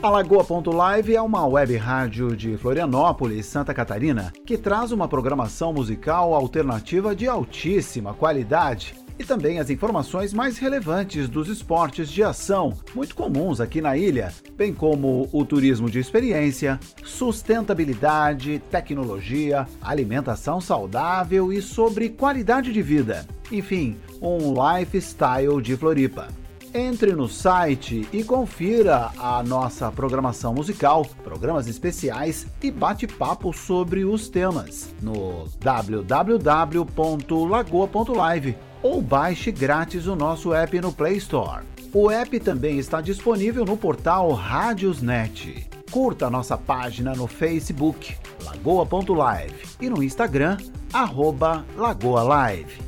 A Lagoa.live é uma web rádio de Florianópolis, Santa Catarina, que traz uma programação musical alternativa de altíssima qualidade e também as informações mais relevantes dos esportes de ação, muito comuns aqui na ilha, bem como o turismo de experiência, sustentabilidade, tecnologia, alimentação saudável e sobre qualidade de vida. Enfim, um lifestyle de Floripa. Entre no site e confira a nossa programação musical, programas especiais e bate-papo sobre os temas no www.lagoa.live ou baixe grátis o nosso app no Play Store. O app também está disponível no portal Rádiosnet. Curta nossa página no Facebook, lagoa.live, e no Instagram, arroba lagoalive.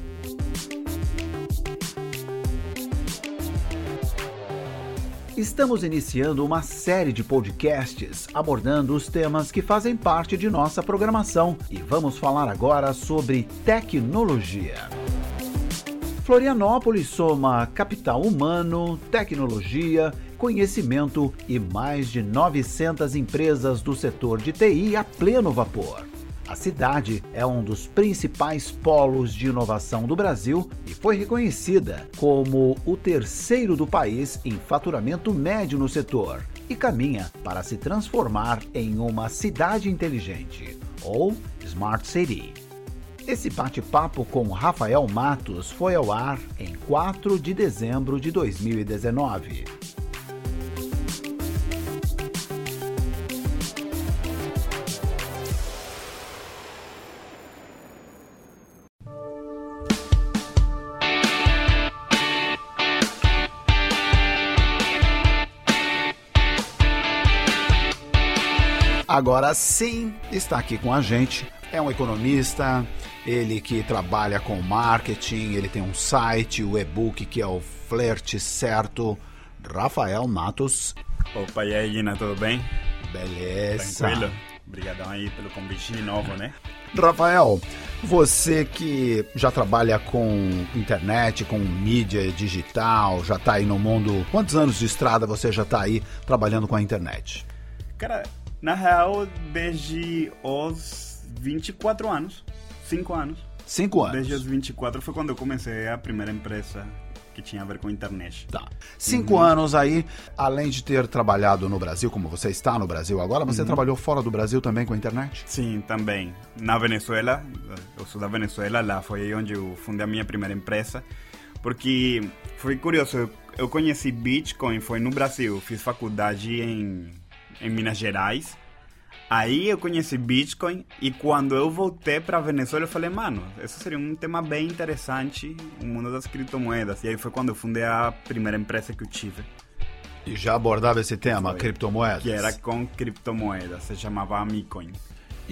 Estamos iniciando uma série de podcasts abordando os temas que fazem parte de nossa programação e vamos falar agora sobre tecnologia. Florianópolis soma capital humano, tecnologia, conhecimento e mais de 900 empresas do setor de TI a pleno vapor. A cidade é um dos principais polos de inovação do Brasil e foi reconhecida como o terceiro do país em faturamento médio no setor e caminha para se transformar em uma cidade inteligente, ou Smart City. Esse bate-papo com Rafael Matos foi ao ar em 4 de dezembro de 2019. Agora sim, está aqui com a gente. É um economista, ele que trabalha com marketing, ele tem um site, o e-book que é o Flerte Certo. Rafael Matos. Opa, e aí, Gina, tudo bem? Beleza. Tranquilo? Obrigadão aí pelo convite de novo, né? Rafael, você que já trabalha com internet, com mídia digital, já está aí no mundo. Quantos anos de estrada você já está aí trabalhando com a internet? Cara, na real, desde os 24 anos. 5 anos. 5 anos. Desde os 24 foi quando eu comecei a primeira empresa que tinha a ver com internet. Tá. Cinco uhum. anos aí, além de ter trabalhado no Brasil, como você está no Brasil agora, você uhum. trabalhou fora do Brasil também com a internet? Sim, também. Na Venezuela, eu sou da Venezuela, lá foi onde eu fundei a minha primeira empresa. Porque foi curioso, eu conheci Bitcoin, foi no Brasil, fiz faculdade em em Minas Gerais. Aí eu conheci Bitcoin e quando eu voltei para Venezuela eu falei, mano, isso seria um tema bem interessante, o mundo das criptomoedas. E aí foi quando eu fundei a primeira empresa que eu tive. E já abordava esse tema, foi, criptomoedas? Que era com criptomoedas, se chamava Amicoin.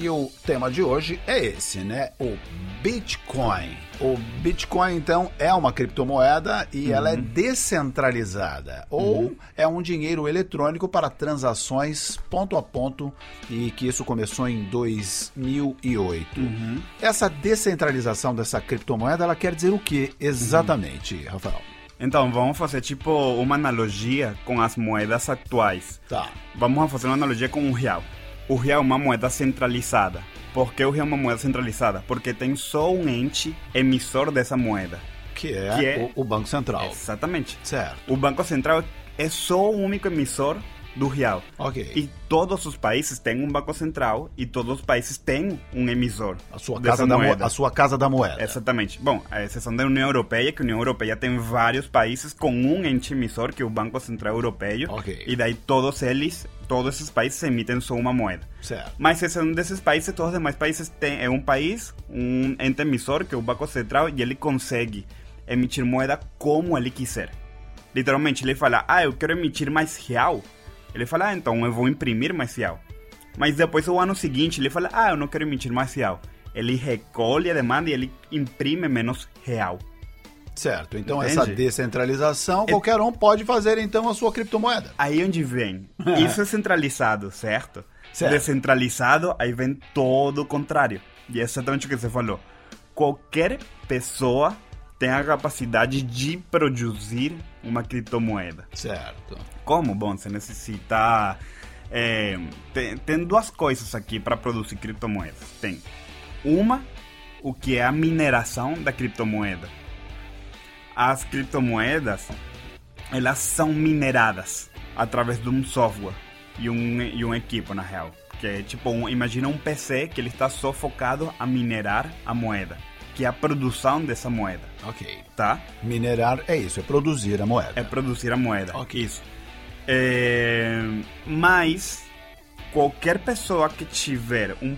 E o tema de hoje é esse, né? O Bitcoin. O Bitcoin, então, é uma criptomoeda e uhum. ela é descentralizada. Ou uhum. é um dinheiro eletrônico para transações ponto a ponto e que isso começou em 2008. Uhum. Essa descentralização dessa criptomoeda, ela quer dizer o que exatamente, uhum. Rafael? Então, vamos fazer tipo uma analogia com as moedas atuais. Tá. Vamos fazer uma analogia com o real o real é uma moeda centralizada. Por que o real é uma moeda centralizada? Porque tem só um ente emissor dessa moeda. Que é, que é o, o Banco Central. Exatamente. Certo. O Banco Central é só o único emissor do real. Ok. E todos os países têm um banco central e todos os países têm um emissor. A sua casa da moeda. A sua casa da moeda. Exatamente. Bom, a exceção da União Europeia, que a União Europeia tem vários países com um ente emissor, que é o Banco Central Europeu. Ok. E daí todos eles, todos esses países emitem só uma moeda. Certo. Mas exceção desses países, todos os demais países têm é um país, um ente emissor, que é o Banco Central, e ele consegue emitir moeda como ele quiser. Literalmente, ele fala, ah, eu quero emitir mais real ele fala, ah, então eu vou imprimir mais real. Mas depois, o ano seguinte, ele fala, ah, eu não quero emitir mais real. Ele recolhe a demanda e ele imprime menos real. Certo, então Entende? essa descentralização, é... qualquer um pode fazer então a sua criptomoeda. Aí onde vem, isso é centralizado, certo? certo? Descentralizado, aí vem todo o contrário. E é exatamente o que você falou. Qualquer pessoa tem a capacidade de produzir uma criptomoeda. Certo Como? Bom, você necessita. É, tem, tem duas coisas aqui para produzir criptomoedas. Tem uma, o que é a mineração da criptomoeda. As criptomoedas, elas são mineradas através de um software e um, e um equipo, na real. Que é tipo, um, imagina um PC que ele está só focado a minerar a moeda, que é a produção dessa moeda. Ok. Tá? Minerar é isso, é produzir a moeda. É produzir a moeda. Ok. Isso. É, mas qualquer pessoa que tiver um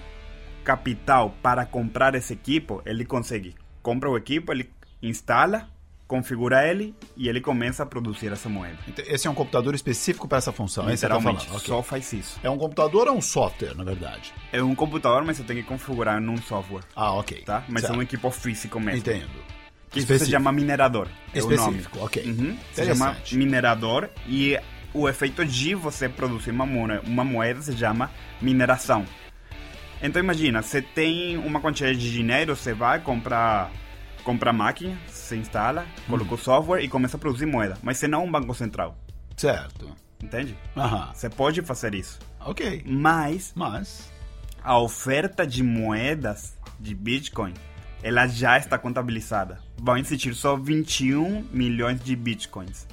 capital para comprar esse equipo, ele consegue. Compra o equipo, ele instala, configura ele e ele começa a produzir essa moeda. Esse é um computador específico para essa função, é tá Literalmente, falando. Ok. só faz isso. É um computador ou um software, na verdade? É um computador, mas você tem que configurar num software, Ah, ok. tá? Mas Certo. é um equipo físico mesmo. Entendo. Que isso se chama minerador. é o nome. Específico, ok. Uhum. Se chama minerador e o efeito de você produzir uma moeda, uma moeda se chama mineração. Então imagina, você tem uma quantidade de dinheiro, você vai comprar compra a máquina, você instala, coloca o software e começa a produzir moeda. Mas você não é um banco central, Certo. entende? Aham. Você pode fazer isso. Ok. Mas Mas. a oferta de moedas de Bitcoin, ela já está contabilizada. Vão existir só 21 milhões de Bitcoins.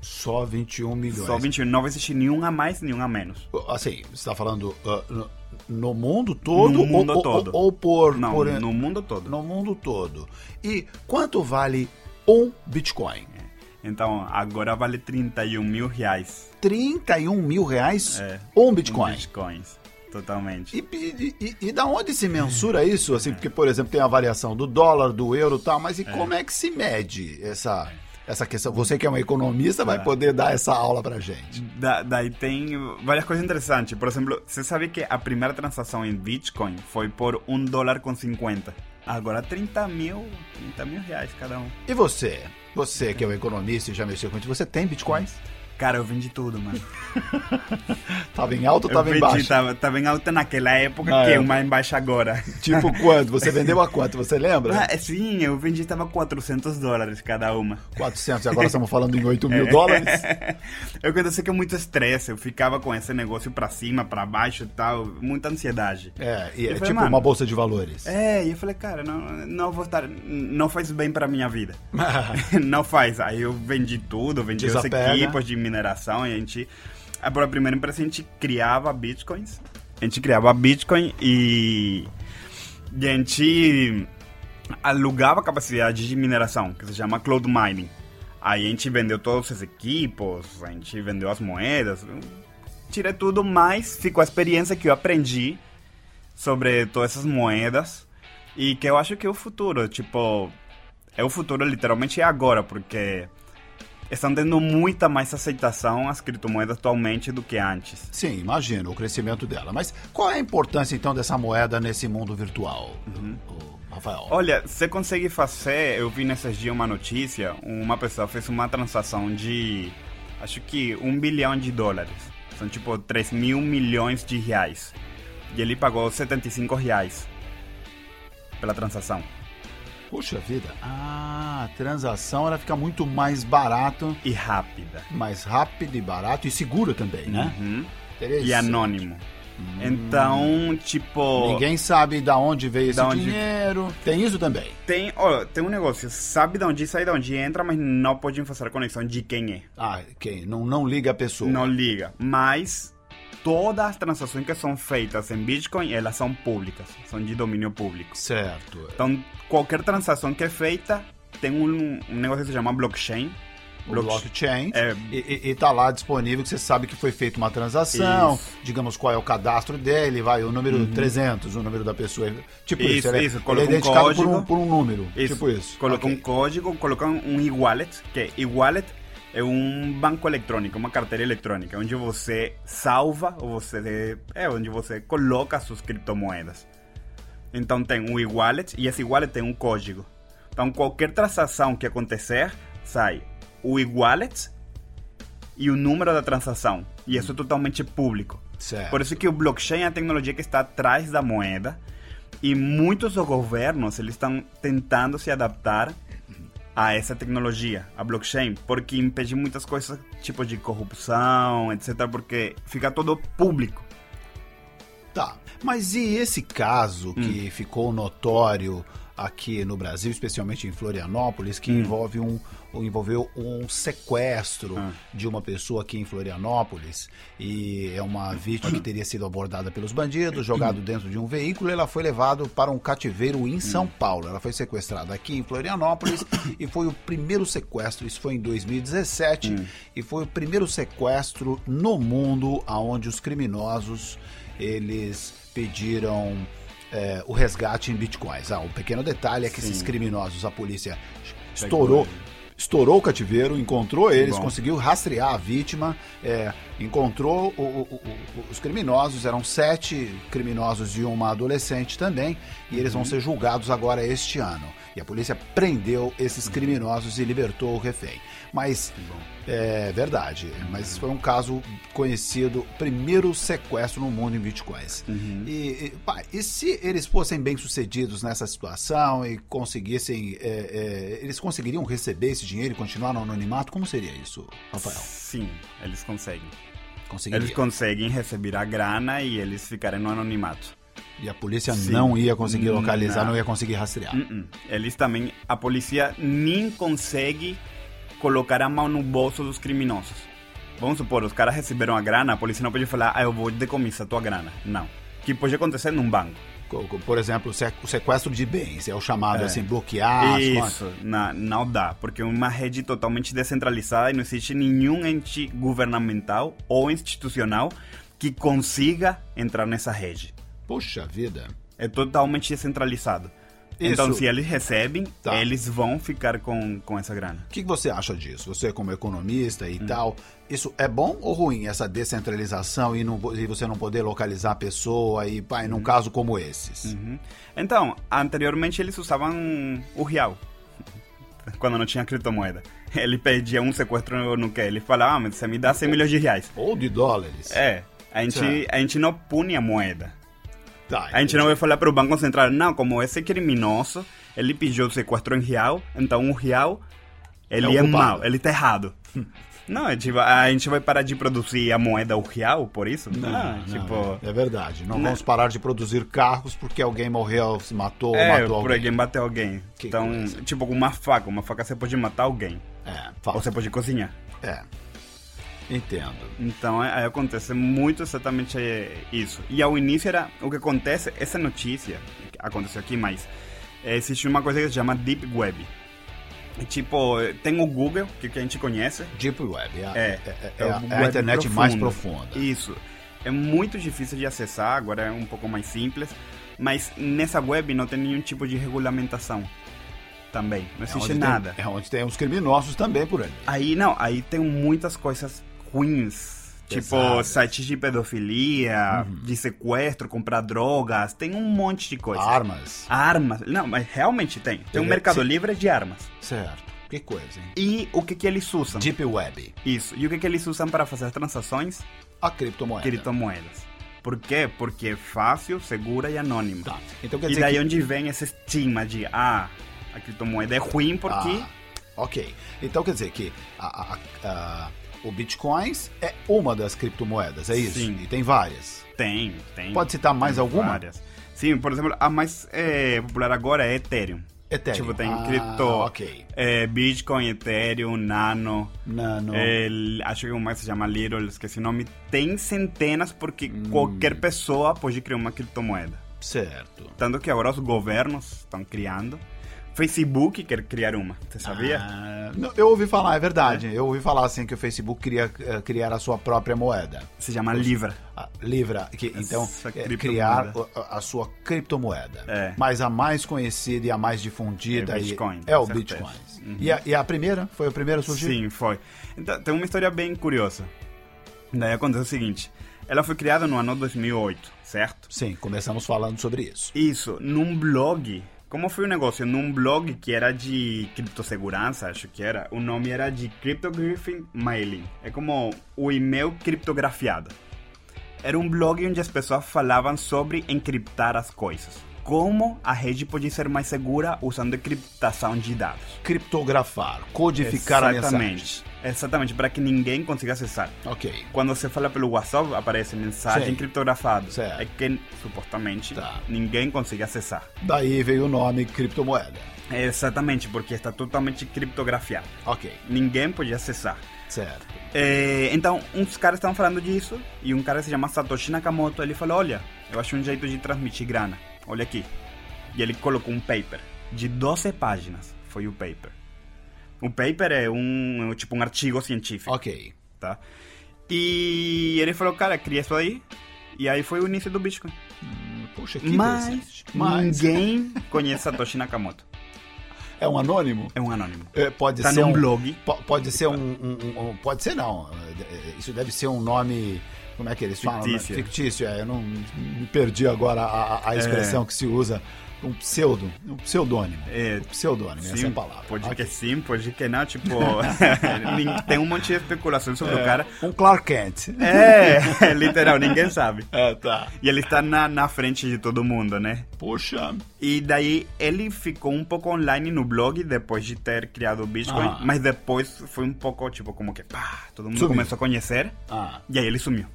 Só 21 milhões. Só 21. Não vai existir nenhum a mais, nenhum a menos. Assim, você está falando ah, no, mundo todo? No mundo ou, ou- todo. Ou, por, Não, por- no mundo todo. no mundo todo. E quanto vale um Bitcoin? Então, agora vale 31 mil reais. 31 mil reais É, um Bitcoin. Um Bitcoins. Totalmente. E, e, e- e da onde se mensura isso? Assim, porque, por exemplo, tem a variação do dólar, do euro e tal, mas e como é que se mede essa, essa questão? Você que é um economista vai É. poder dar essa aula pra gente. Da- daí tem várias coisas interessantes. Por exemplo, você sabe que a primeira transação em Bitcoin foi por 1 dólar com 50. Agora 30 mil, 30 mil reais cada um. E você? Você que é um economista e já mexeu com isso, você tem bitcoins? Cara, eu vendi tudo, mano. Tava em alta ou tava em vendi, baixa? tava, tava em alta naquela época, Na que é uma em baixa agora. Tipo quanto? Você vendeu a quanto? Você lembra? Ah, sim, eu vendi, tava 400 dólares cada uma. 400, agora estamos falando em 8 É. mil dólares. Eu aconteceu que é muito estresse, eu ficava com esse negócio pra cima, pra baixo e tal, muita ansiedade. É, e é falei, tipo mano, uma bolsa de valores. É, e eu falei, cara, não, não vou estar. Não faz bem pra minha vida. não faz. Aí eu vendi tudo, vendi os Desapega. equipos de mineração e a gente. A primeira empresa a gente criava bitcoins. A gente criava bitcoin e. E a gente alugava capacidade de mineração, que se chama cloud mining. Aí a gente vendeu todos os equipos, a gente vendeu as moedas, tirei tudo, mas ficou a experiência que eu aprendi sobre todas essas moedas e que eu acho que é o futuro, tipo, é o futuro literalmente é agora, porque estão tendo muita mais aceitação as criptomoedas atualmente do que antes. Sim, imagino o crescimento dela. Mas qual é a importância então dessa moeda nesse mundo virtual, o Rafael? Olha, você consegue fazer, eu vi nesses dias uma notícia, uma pessoa fez uma transação de, acho que um bilhão de dólares, são tipo 3 mil milhões de reais, e ele pagou 75 reais pela transação. Puxa vida. Ah, a transação ela fica muito mais barato, E rápida. mais rápido e barato e seguro também, né? Uhum. E anônimo. Então, tipo. Ninguém sabe da onde veio esse onde- dinheiro. Tem isso também. Tem, ó, tem um negócio, sabe de onde sai, de onde entra, mas não podem fazer a conexão de quem é. Ah, quem? Não, não liga a pessoa. Não liga. Mas todas as transações que são feitas em Bitcoin, elas são públicas, são de domínio público. Certo. Então, qualquer transação que é feita tem um, um negócio que se chama blockchain. Blockchain. É. E, e, e tá lá disponível que você sabe que foi feita uma transação, Isso. Uhum. digamos qual é o cadastro dele, vai, o número 300, o número da pessoa. Tipo isso, Isso, ele, é- isso, ele é coloca um identificado por um, código. por um número. Tipo isso. Coloca Ok. um código, coloca um e-wallet, que e-wallet é um banco eletrônico, uma carteira eletrônica, onde você salva, ou você é onde você coloca suas criptomoedas. Então tem um e-wallet e esse e-wallet tem um código. Então qualquer transação que acontecer, sai o e-wallet e o número da transação. E isso é totalmente público. Certo. Por isso que o blockchain é a tecnologia que está atrás da moeda e muitos dos governos eles estão tentando se adaptar a essa tecnologia, a blockchain, porque impede muitas coisas, tipo de corrupção, etc, porque fica todo público. Tá, mas e esse caso que ficou notório aqui no Brasil, especialmente em Florianópolis, que envolve um, envolveu um sequestro Ah. de uma pessoa aqui em Florianópolis e é uma vítima que teria sido abordada pelos bandidos, jogado dentro de um veículo, e ela foi levada para um cativeiro em São Paulo. Ela foi sequestrada aqui em Florianópolis e foi o primeiro sequestro, isso foi em 2017, e foi o primeiro sequestro no mundo aonde os criminosos eles pediram é, o resgate em bitcoins. Ah, o pequeno detalhe é que esses Sim. criminosos, a polícia estourou, estourou o cativeiro, encontrou eles, Bom. conseguiu rastrear a vítima, é, encontrou o- o- o- os criminosos, eram sete criminosos e uma adolescente também, e eles vão Uhum. ser julgados agora este ano. E a polícia prendeu Uhum. esses criminosos e libertou o refém. Mas é verdade, mas foi um caso conhecido, primeiro sequestro no mundo em bitcoins. Uhum. E, e, pá, e se eles fossem bem sucedidos nessa situação e conseguissem, é, é, eles conseguiriam receber esse dinheiro e continuar no anonimato? Como seria isso, Rafael? Sim, eles conseguem. Eles conseguem receber a grana e eles ficarem no anonimato. E a polícia Sim. não ia conseguir localizar, não, Não. ia conseguir rastrear. Uh-uh. Eles também, a polícia nem consegue colocar a mão no bolso dos criminosos. Vamos supor, os caras receberam a grana, a polícia não pode falar, ah, eu vou decomissar tua grana. Não. Que pode acontecer num banco. Co- co- Por exemplo, o se- o sequestro de bens, é o chamado É. assim, bloquear. Isso, na- não dá, porque é uma rede totalmente descentralizada e não existe nenhum ente governamental ou institucional que consiga entrar nessa rede. Puxa vida. É totalmente descentralizado. Isso. Então, se eles recebem, Tá. eles vão ficar com, com essa grana. O que que você acha disso? Você como economista Hum. e tal, isso é bom ou ruim, essa descentralização e, não, e você não poder localizar a pessoa e, pai, num caso como esses? Uhum. Então, anteriormente eles usavam o real, quando não tinha criptomoeda. Ele pedia um sequestro no que? Ele falava, ah, mas você me dá 100 milhões de reais. Ou de dólares? É, a gente, a gente não punha moeda. Tá, A gente não vai falar para o Banco Central, não, como esse criminoso, ele pediu o sequestro em real, então o real, ele É é, mau, ele tá errado. Não, a gente, vai, a gente vai parar de produzir a moeda o real por isso? Não, Não, não, tipo... é verdade. Não, Não. vamos parar de produzir carros porque alguém morreu, se matou, É, matou por alguém. alguém bater alguém. Que então, coisa. tipo, com uma faca. Uma faca você pode matar alguém. É, Ou fala. você pode cozinhar. É. Entendo. Então, é- aí acontece muito exatamente é, isso. E ao início era... O que acontece... Essa notícia aconteceu aqui, mas... é, existe uma coisa que se chama Deep Web. E, tipo, tem o Google, que, que a gente conhece. Deep Web, é, a- É, é- é é a, é a internet mais profundo. profunda. Isso. É muito difícil de acessar, agora é um pouco mais simples. Mas nessa web não tem nenhum tipo de regulamentação. Também. Não É existe onde tem- nada. é onde tem os criminosos também por ali. Aí não, aí tem muitas coisas ruins. Tipo, Pesadas. sites de pedofilia, de sequestro, comprar drogas, tem um monte de coisa. Armas. Armas. Não, mas realmente tem. Tem um Ele- mercado livre de armas. Certo. Que coisa, hein? E o que que eles usam? Deep Web. Isso. E o que que eles usam para fazer transações? A criptomoeda. Criptomoedas. Por quê? Porque é fácil, segura e anônima. Tá. Então quer E dizer daí que... onde vem esse estigma de, ah, a criptomoeda é ruim porque... Ah, ok. Então quer dizer que a- a- a- o Bitcoins é uma das criptomoedas, é isso? Sim. E tem várias. Tem, tem. Pode citar mais tem alguma? Várias. Sim, por exemplo, a mais eh, popular agora é Ethereum. Ethereum. Tipo, tem Ah, cripto, ok. eh, Bitcoin, Ethereum, Nano, Nano. el- acho que um mais se chama Little, esqueci o nome. Tem centenas porque Hum. qualquer pessoa pode criar uma criptomoeda. Certo. Tanto que agora os governos estão criando. Facebook quer criar uma, você sabia? Ah, não, eu ouvi falar, é verdade. Eu ouvi falar assim que o Facebook queria eh, criar a sua própria moeda. Se chama Libra. A Livra, que, então, é, criar a, a sua criptomoeda. É. Mas a mais conhecida e a mais difundida É Bitcoin, é o certeza. Bitcoin. Uhum. E, a, e a primeira? Foi a primeira a surgir? Sim, foi. Então, tem uma história bem curiosa. Daí aconteceu o seguinte: ela foi criada no ano 2008, certo? Sim, começamos falando sobre isso. Isso, num blog. Como foi o negócio? Num blog que era de criptosegurança, acho que era. O nome era de Cryptography Mailing. É como o e-mail criptografiado. Era um blog onde as pessoas falavam sobre encriptar as coisas. Como a rede pode ser mais segura usando encriptação de dados. Criptografar, codificar a mensagem. Exatamente. Para que ninguém consiga acessar. Ok. Quando você fala pelo WhatsApp, aparece mensagem Sim. criptografada. Certo. É que, supostamente, Tá. ninguém consiga acessar. Daí veio o nome criptomoeda. Exatamente, porque está totalmente criptografiado. Ok, Ninguém podia acessar. certo. É, então, uns caras estavam falando disso, e um cara se chama Satoshi Nakamoto, ele falou, olha, eu acho um jeito de transmitir grana, olha aqui. E ele colocou um paper, de 12 páginas, foi o paper. O paper é um, é tipo um artigo científico, Ok. tá? E ele falou, cara, cria isso aí, e aí foi o início do Bitcoin. Puxa, que Mas. Mas ninguém conhece Satoshi Nakamoto. é um anônimo? É um anônimo. É, pode Tá ser num um blog. po- Pode ser um, um- um- um- Pode ser não. É, Isso deve ser um nome. Como é que eles falam? né? Fictício. Fictício. É, eu não me perdi agora a, a- a expressão É. que se usa. Um pseudo. Um pseudônimo. É, Pseudônimo, essa é Sim, palavra. pode Ok. que sim, pode que não, tipo... tem um monte de especulação sobre o cara. Um Clark Kent. É, literal, ninguém sabe. É, tá. E ele está na, na frente de todo mundo, né? Puxa. E daí ele ficou um pouco online no blog depois de ter criado o Bitcoin, Ah. mas depois foi um pouco, tipo, como que, pá, todo mundo Sumiu. começou a conhecer, Ah, e aí ele sumiu.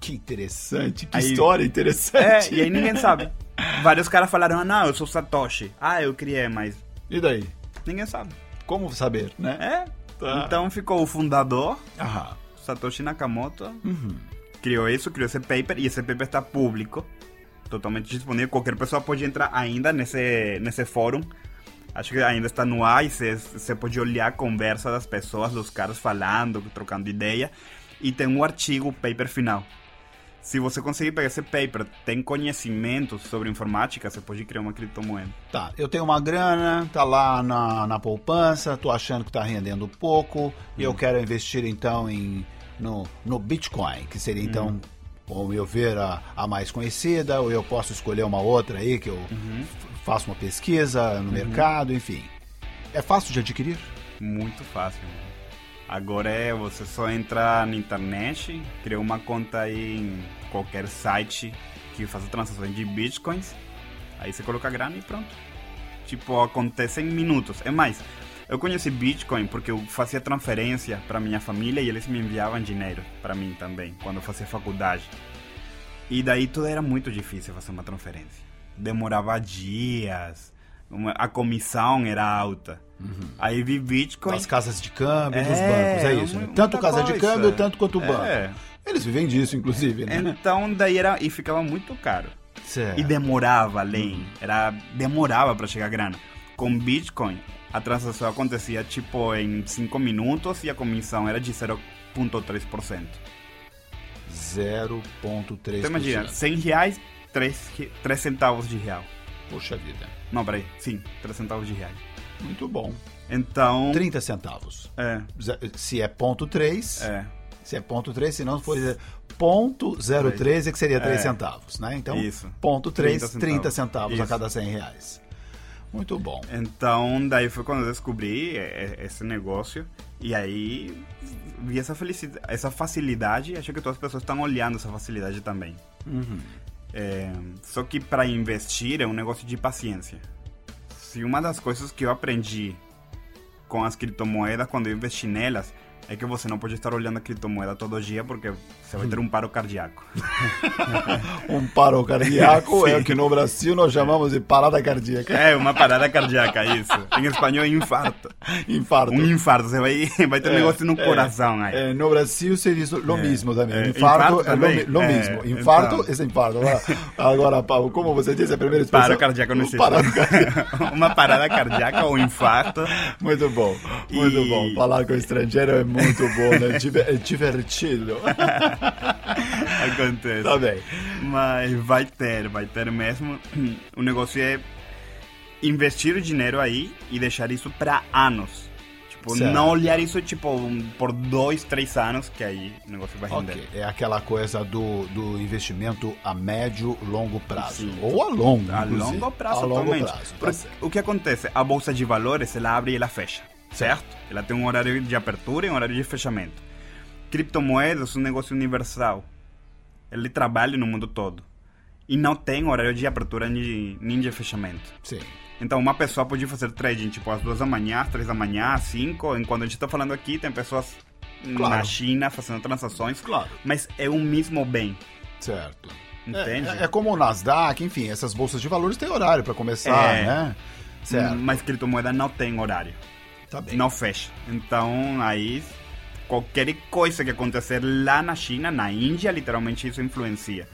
Que interessante. Que Aí- história É, interessante. e aí ninguém sabe. Vários caras falaram, ah, não, eu sou Satoshi. Ah, eu criei, mas E daí? ninguém sabe. Como saber, né? É, Tá. então ficou o fundador, Aham. Satoshi Nakamoto, Uhum. criou isso, criou esse paper, e esse paper está público, totalmente disponível. Qualquer pessoa pode entrar ainda nesse, nesse fórum. Acho que ainda está no ar e você- pode olhar a conversa das pessoas, dos caras falando, trocando ideia. E tem um artigo, paper final. Se você conseguir pegar esse paper, tem conhecimento sobre informática, você pode criar uma criptomoeda. Tá, eu tenho uma grana, tá lá na, na poupança, tô achando que tá rendendo pouco, e eu quero investir então em, no, no Bitcoin, que seria então, ou eu ver a, a mais conhecida, ou eu posso escolher uma outra aí que eu f- faço uma pesquisa no mercado, enfim. É fácil de adquirir? Muito fácil. Agora é você só entrar na internet, criar uma conta aí em qualquer site que faça transações de bitcoins, aí você coloca grana e pronto. Tipo, acontece em minutos. É mais, eu conheci Bitcoin porque eu fazia transferência para minha família e eles me enviavam dinheiro para mim também, quando eu fazia faculdade. E daí tudo era muito difícil fazer uma transferência. Demorava dias, a comissão era alta. Aí vi Bitcoin. Das casas de câmbio, É, bancos, é isso? né? Tanto casa de coisa. câmbio, tanto quanto o banco. É. Eles vivem disso, inclusive, né? Então daí era e ficava muito caro. Certo. E demorava além, era demorava para chegar a grana. Com Bitcoin, a transação acontecia tipo em 5 minutos e a comissão era de 0,3%. 0,3%. Então imagina, 100 reais, 3, 3 centavos de real. Puxa vida. Não, peraí, sim, 3 centavos de reais. Muito bom. Então, 30 centavos. é, Ze- Se é ponto 3, é, se é ponto 3, se não for ponto 03 é que seria 3 É. centavos, né? Então, Isso. ponto 3, 30 30 centavos. centavos a Isso. cada 100 reais. Muito bom. Então, daí foi quando eu descobri é, é, esse negócio. E aí vi essa, felicidade, essa facilidade. Acho que todas as pessoas estão olhando essa facilidade também. É, só que para investir é um negócio de paciência. Se uma das coisas que eu aprendi com as criptomoedas quando eu investi nelas é que você não pode estar olhando a criptomoeda todo dia porque você vai ter um paro cardíaco. Um paro cardíaco é o que no Brasil nós chamamos de parada cardíaca. É, uma parada cardíaca, isso. Em espanhol é infarto. Infarto. Um infarto, você vai, vai ter um É, negócio no é, coração aí. é, no Brasil se diz lo mesmo também. é, infarto, infarto é lo, também? lo É, mesmo. Infarto então. é infarto. Agora, agora, Paulo, como você disse a primeira expressão? Paro cardíaco não existe. Parada cardíaca. Uma parada cardíaca ou infarto. Muito bom, muito E- bom. Falar com estrangeiro é muito bom, né? Diver- divertido. Acontece. tá bem. Mas vai ter, vai ter mesmo. O negócio é investir o dinheiro aí e deixar isso para anos. Tipo, Certo. não olhar isso tipo por dois, três anos, que aí o negócio vai render. Ok, é aquela coisa do, do investimento a médio, longo prazo. Sim. Ou a longo, A inclusive. longo prazo, A longo prazo, tá o que acontece? A bolsa de valores, ela abre e ela fecha, certo? Ela tem um horário de abertura e um horário de fechamento. Criptomoedas é um negócio universal. Ele trabalha no mundo todo. e não tem horário de abertura nem, de fechamento. Sim. Então, uma pessoa pode fazer trading, tipo, às duas da manhã, às três da manhã, às cinco. Enquanto a gente está falando aqui, tem pessoas Claro. na China fazendo transações. Claro. Mas é o mesmo bem, Certo. entende? É, é como o Nasdaq, enfim, essas bolsas de valores têm horário para começar, É. né? Certo. Mas criptomoeda não tem horário. Tá. Não fecha. Então, aí, qualquer coisa que acontecer lá na China, na Índia, literalmente isso influencia.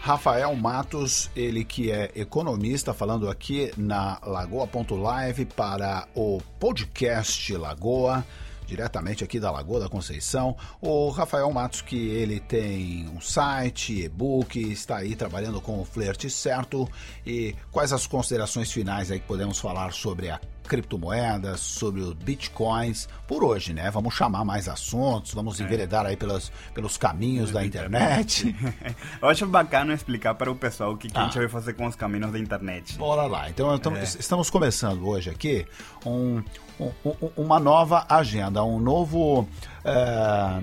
Rafael Matos, ele que é economista, falando aqui na Lagoa.live para o podcast Lagoa, diretamente aqui da Lagoa da Conceição. O Rafael Matos, que ele tem um site, e-book, está aí trabalhando com o flerte certo. E quais as considerações finais aí que podemos falar sobre a criptomoedas, sobre os bitcoins, por hoje, né? Vamos chamar mais assuntos, vamos enveredar aí pelos, pelos caminhos da internet. Eu acho bacana explicar para o pessoal o que, que a gente Ah. vai fazer com os caminhos da internet. Bora lá. Então, então, estamos começando hoje aqui um- um- um- uma nova agenda, um novo, é,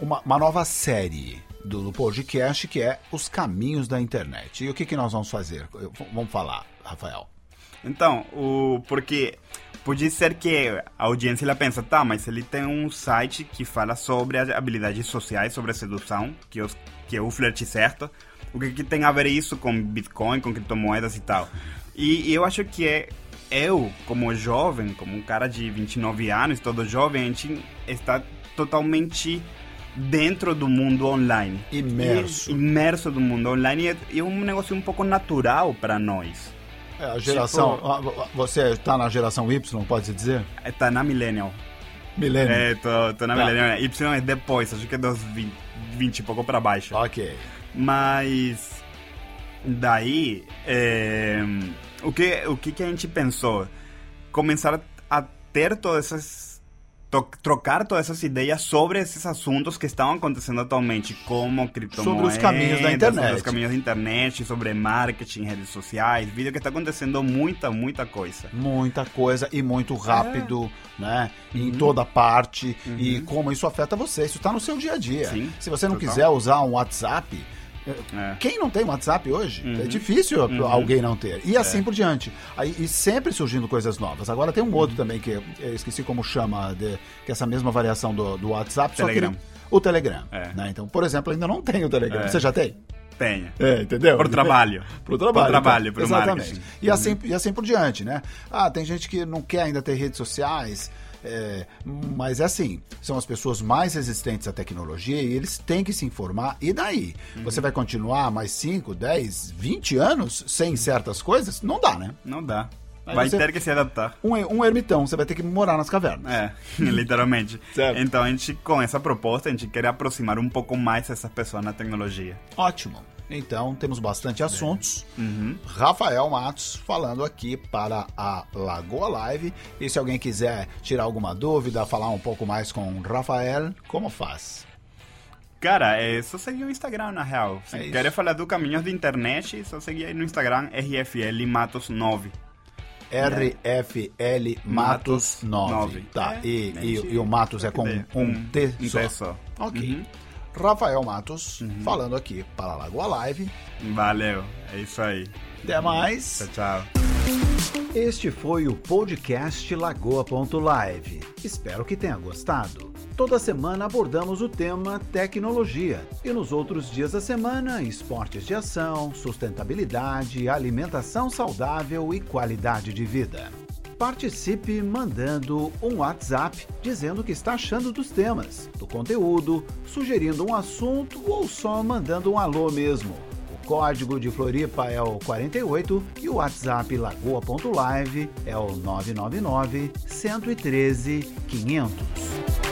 uma, uma nova série do, podcast que é os caminhos da internet. E o que, que nós vamos fazer? Vamos falar, Rafael. Então, o porque pode ser que a audiência ela pensa, tá, mas ele tem um site que fala sobre as habilidades sociais, sobre a sedução, que, os, que é o flerte certo. O que, que tem a ver isso com Bitcoin, com criptomoedas e tal? E, e eu acho que é eu, como jovem, como um cara de 29 anos, todo jovem, a gente está totalmente dentro do mundo online. Imerso. Imerso do mundo online e é, e é um negócio um pouco natural para nós. É, a geração. Tipo- Você está na geração Y, pode-se dizer? Tá na Millennial. Milênio. É, tô, tô na Tá. Millennial. Y é depois, acho que é dos 20, 20 e pouco pra baixo. Ok. Mas daí, é, o, que, o que que a gente pensou? Começar a ter todas essas... Trocar todas essas ideias sobre esses assuntos que estão acontecendo atualmente, como criptomoedas, os caminhos da internet. sobre os caminhos da internet, sobre marketing, redes sociais, vídeo que está acontecendo muita, muita coisa. muita coisa e muito rápido, É. né? Uhum. Em toda parte e como isso afeta você. Isso está no seu dia a dia. Sim, Se você não total. quiser usar um WhatsApp, É. quem não tem WhatsApp hoje? Uhum. É difícil alguém não ter. E assim por diante. Aí, e sempre surgindo coisas novas. Agora tem um Uhum. outro também que eu esqueci como chama, de, que é essa mesma variação do, do WhatsApp, Telegram. o Telegram. É. né? Então, por exemplo, ainda não tem o Telegram. É. Você já tem? Tenha. É, entendeu? Por trabalho. Pro trabalho. Trabalho, então. pro Exatamente. marketing. E assim, e assim por diante, né? Ah, tem gente que não quer ainda ter redes sociais, é, mas é assim, são as pessoas mais resistentes à tecnologia e eles têm que se informar. E daí? Uhum. Você vai continuar mais 5, 10, 20 anos sem certas coisas? Não dá, né? Não dá. Aí Vai você- ter que se adaptar. Um, um ermitão, você vai ter que morar nas cavernas. É, literalmente. Então a gente, com essa proposta, a gente quer aproximar um pouco mais essas pessoas na tecnologia. Ótimo. Então, temos bastante assuntos. Uhum. Rafael Matos falando aqui para a Lagoa Live. E se alguém quiser tirar alguma dúvida, falar um pouco mais com o Rafael, como faz? Cara, é só seguir o Instagram, na real. Se É querer falar do caminhos da internet, só seguir aí no Instagram, RFL Matos 9. RFL Matos 9. Nove. Tá, É, e, a e, e o Matos é com ideia. um T Um só. T só. Ok. Uhum. Rafael Matos falando aqui para a Lagoa Live. Valeu, é isso aí. Até mais. Tchau, tchau. Este foi o podcast Lagoa.live. Espero que tenha gostado. Toda semana abordamos o tema tecnologia e nos outros dias da semana, esportes de ação, sustentabilidade, alimentação saudável e qualidade de vida. Participe mandando um WhatsApp dizendo o que está achando dos temas, do conteúdo, sugerindo um assunto ou só mandando um alô mesmo. O código de Floripa é o 48 e o WhatsApp lagoa.live é o 999 113 500.